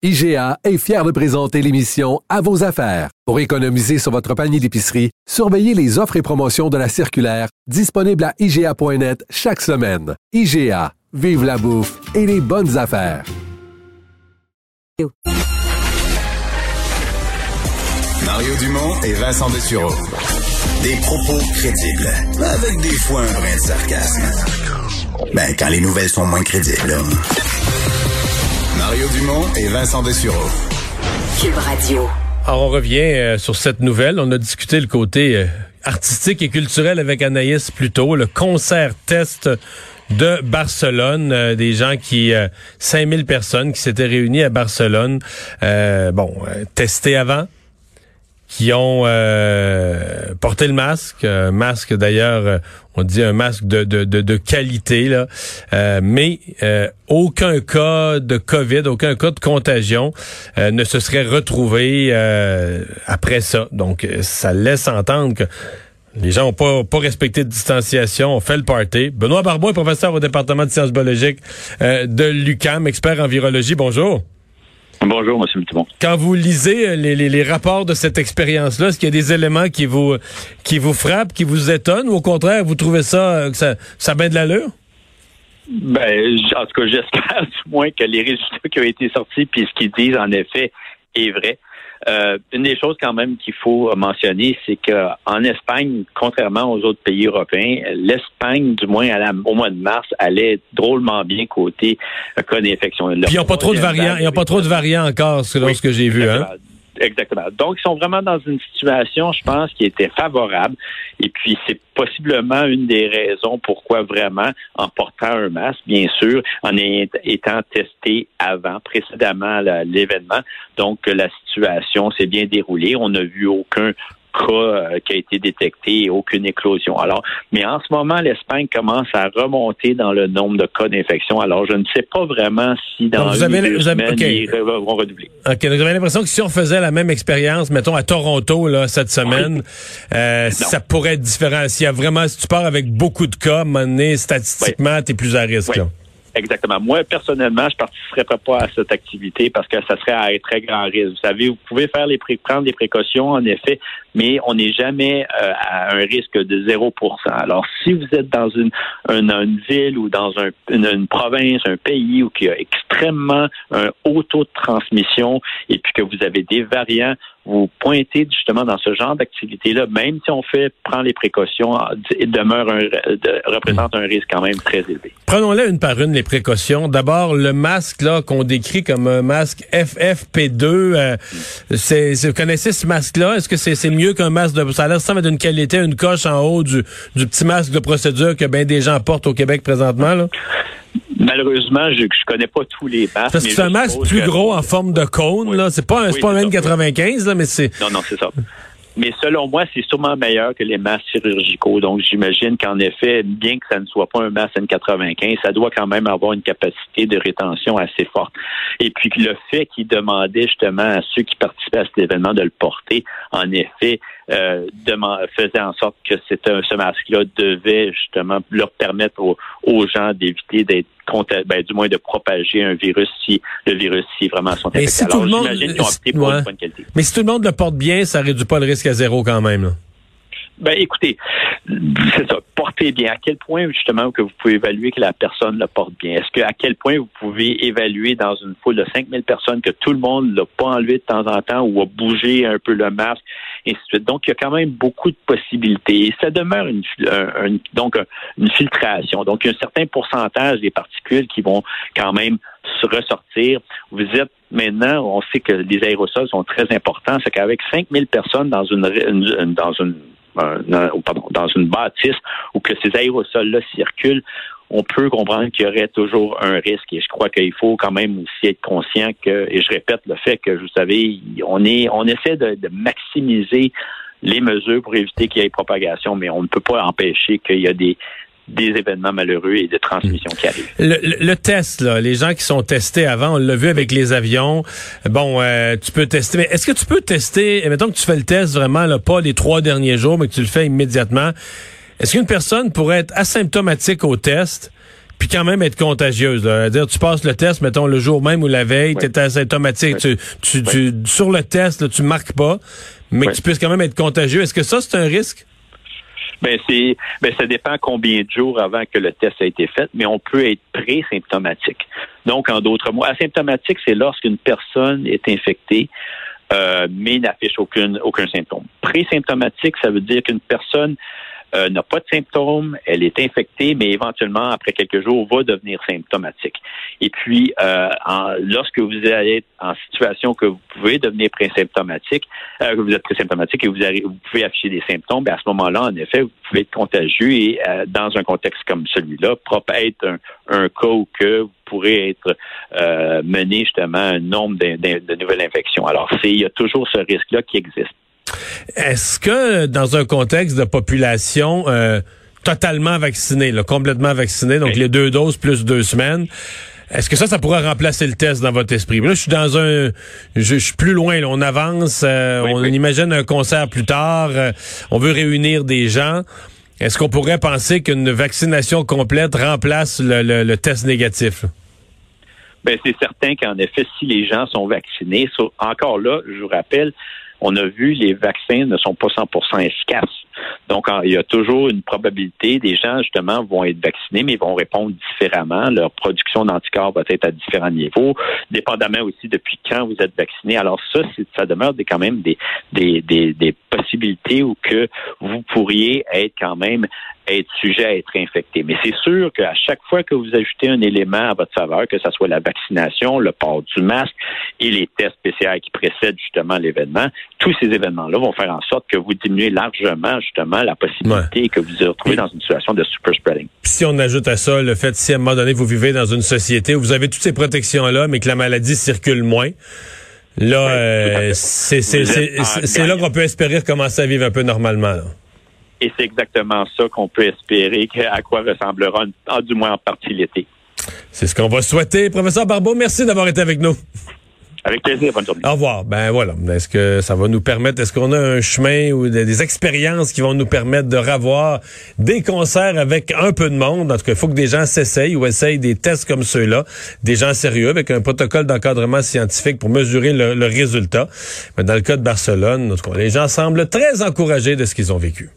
IGA est fier de présenter l'émission À vos affaires. Pour économiser sur votre panier d'épicerie, surveillez les offres et promotions de la circulaire disponible à IGA.net chaque semaine. IGA, vive la bouffe et les bonnes affaires. Mario Dumont et Vincent Dessureau. Des propos crédibles, avec des fois un brin de sarcasme. Ben, quand les nouvelles sont moins crédibles. Mario Dumont et Vincent Dessureau. Cube Radio. Alors, on revient euh, sur cette nouvelle. On a discuté le côté euh, artistique et culturel avec Anaïs plus tôt. Le concert test de Barcelone, euh, des gens qui, 5000 personnes qui s'étaient réunies à Barcelone, bon, testés avant, qui ont euh, porté le masque, un masque d'ailleurs, euh, on dit un masque de, de, de, qualité, là, euh, mais aucun cas de COVID, aucun cas de contagion ne se serait retrouvé après ça. Donc, ça laisse entendre que les gens n'ont pas, pas respecté de distanciation, ont fait le party. Benoît Barbeau est professeur au département de sciences biologiques de l'UCAM, expert en virologie. Bonjour. Bonjour, M. Mouton. Quand vous lisez euh, les, les, rapports de cette expérience-là, est-ce qu'il y a des éléments qui vous qui vous frappent, qui vous étonnent, ou au contraire, vous trouvez ça euh, que ça, ça a bien de l'allure? Ben, en tout cas, j'espère du moins que les résultats qui ont été sortis, puis ce qu'ils disent, en effet, est vrai. Euh, une des choses quand même qu'il faut mentionner, c'est qu'en Espagne, contrairement aux autres pays européens, l'Espagne, du moins au mois de mars, allait drôlement bien côté cas d'infection. Puis ils n'ont pas trop de variants, ils n'ont pas trop de variants encore, selon ce que j'ai vu. Hein? Exactement. Donc, ils sont vraiment dans une situation, je pense, qui était favorable. Et puis, c'est possiblement une des raisons pourquoi vraiment, en portant un masque, bien sûr, en étant testé avant, précédemment l'événement. Donc, la situation s'est bien déroulée. On n'a vu aucun cas euh, qui a été détecté et aucune éclosion. Alors, mais en ce moment, l'Espagne commence à remonter dans le nombre de cas d'infection. Alors, je ne sais pas vraiment si dans vous avez, deux semaines, ils vont redoubler. OK. vous avez l'impression que si on faisait la même expérience, mettons, à Toronto, là, cette semaine, euh, ça pourrait être différent. S'il y a vraiment, si tu pars avec beaucoup de cas, à statistiquement, tu es plus à risque. Là. Exactement. Moi, personnellement, je ne participerais pas à cette activité parce que ça serait à très grand risque. Vous savez, vous pouvez faire les prendre des précautions, en effet, mais on n'est jamais euh, à un risque de 0 Alors, si vous êtes dans une, ville ou dans un, une, province, un pays où il y a extrêmement un haut taux de transmission et puis que vous avez des variants, vous pointez justement dans ce genre d'activité-là, même si on fait prend les précautions, demeure un, représente un risque quand même très élevé. Prenons-les une par une les précautions. D'abord, le masque là qu'on décrit comme un masque FFP2. Euh, vous connaissez ce masque-là? Est-ce que c'est, mieux qu'un masque de ça a l'air ça d'une qualité, une coche en haut du, du petit masque de procédure que bien des gens portent au Québec présentement là? Malheureusement, je ne connais pas tous les masques. Parce que c'est un masque plus gros en forme de cône, là. C'est pas un, pas un N95, là, mais c'est. Non, non, c'est ça. Mais selon moi, c'est sûrement meilleur que les masques chirurgicaux. Donc, j'imagine qu'en effet, bien que ça ne soit pas un masque N95, ça doit quand même avoir une capacité de rétention assez forte. Et puis, le fait qu'il demandait justement à ceux qui participaient à cet événement de le porter, en effet, euh, faisait en sorte que ce masque-là devait justement leur permettre aux, gens d'éviter d'être ben, du moins de propager un virus si le virus si vraiment sont infectés. Si Alors, j'imagine qu'ils ont opté pour une bonne qualité. Mais si tout le monde le porte bien, ça réduit pas le risque à zéro quand même. Là. Ben, écoutez, c'est ça. Portez bien. À quel point, justement, que vous pouvez évaluer que la personne le porte bien? Est-ce que, à quel point vous pouvez évaluer dans une foule de 5000 personnes que tout le monde l'a pas enlevé de temps en temps ou a bougé un peu le masque, Donc, il y a quand même beaucoup de possibilités. Et ça demeure une, donc, une filtration. Donc, il y a un certain pourcentage des particules qui vont quand même se ressortir. Vous êtes maintenant, on sait que les aérosols sont très importants. C'est qu'avec 5000 personnes dans une, dans une dans une bâtisse où que ces aérosols-là circulent, on peut comprendre qu'il y aurait toujours un risque. Et je crois qu'il faut quand même aussi être conscient que, et je répète le fait que, vous savez, on est, on essaie de, maximiser les mesures pour éviter qu'il y ait propagation, mais on ne peut pas empêcher qu'il y a des, des événements malheureux et de transmission qui arrivent. Le, test, là, les gens qui sont testés avant, on l'a vu avec les avions. Bon, euh, tu peux tester, mais est-ce que tu peux tester, mettons que tu fais le test vraiment là, pas les trois derniers jours, mais que tu le fais immédiatement, est-ce qu'une personne pourrait être asymptomatique au test, puis quand même être contagieuse. Là? dire tu passes le test, mettons le jour même ou la veille, tu es asymptomatique, tu, tu, tu, sur le test, là, tu marques pas, mais que tu puisses quand même être contagieux. Est-ce que ça c'est un risque? Ben c'est ben ça dépend combien de jours avant que le test a été fait, mais on peut être pré-symptomatique. Donc en d'autres mots, asymptomatique, c'est lorsqu'une personne est infectée euh, mais n'affiche aucune aucun symptôme. Pré-symptomatique, ça veut dire qu'une personne euh, n'a pas de symptômes, elle est infectée, mais éventuellement, après quelques jours, va devenir symptomatique. Et puis, euh, en, lorsque vous allez être en situation que vous pouvez devenir présymptomatique, euh, que vous êtes présymptomatique et vous, vous pouvez afficher des symptômes, bien, à ce moment-là, en effet, vous pouvez être contagieux et euh, dans un contexte comme celui-là, propre être un, un cas où que vous pourrez être euh, mené justement un nombre de, de, nouvelles infections. Alors, il y a toujours ce risque-là qui existe. Est-ce que dans un contexte de population euh, totalement vaccinée, là, complètement vaccinée, donc les deux doses plus deux semaines, est-ce que ça, ça pourrait remplacer le test dans votre esprit? Là, je suis dans un, je, suis plus loin. Là, on avance, euh, on imagine un concert plus tard. Euh, on veut réunir des gens. Est-ce qu'on pourrait penser qu'une vaccination complète remplace le, le, test négatif? Ben, c'est certain qu'en effet, si les gens sont vaccinés, encore là, je vous rappelle, on a vu les vaccins ne sont pas 100% efficaces. Donc, il y a toujours une probabilité. Des gens, justement, vont être vaccinés, mais vont répondre différemment. Leur production d'anticorps va être à différents niveaux, dépendamment aussi depuis quand vous êtes vacciné. Alors, ça, ça demeure quand même des, des, des, des possibilités où que vous pourriez être quand même être sujet à être infecté. Mais c'est sûr qu'à chaque fois que vous ajoutez un élément à votre faveur, que ce soit la vaccination, le port du masque et les tests PCR qui précèdent justement l'événement, tous ces événements-là vont faire en sorte que vous diminuez largement justement la possibilité que vous vous retrouvez dans une situation de super spreading. si on ajoute à ça le fait si à un moment donné vous vivez dans une société où vous avez toutes ces protections-là, mais que la maladie circule moins, là, euh, c'est là qu'on peut espérer commencer à vivre un peu normalement. Là. Et c'est exactement ça qu'on peut espérer, à quoi ressemblera, du moins en partie, l'été. C'est ce qu'on va souhaiter. Professeur Barbeau, merci d'avoir été avec nous. Avec plaisir, bonne journée. Au revoir. Ben voilà. Est-ce que ça va nous permettre, est-ce qu'on a un chemin ou des, expériences qui vont nous permettre de revoir des concerts avec un peu de monde? En tout cas, il faut que des gens s'essayent ou essayent des tests comme ceux-là, des gens sérieux avec un protocole d'encadrement scientifique pour mesurer le, résultat. Mais dans le cas de Barcelone, en tout cas, les gens semblent très encouragés de ce qu'ils ont vécu.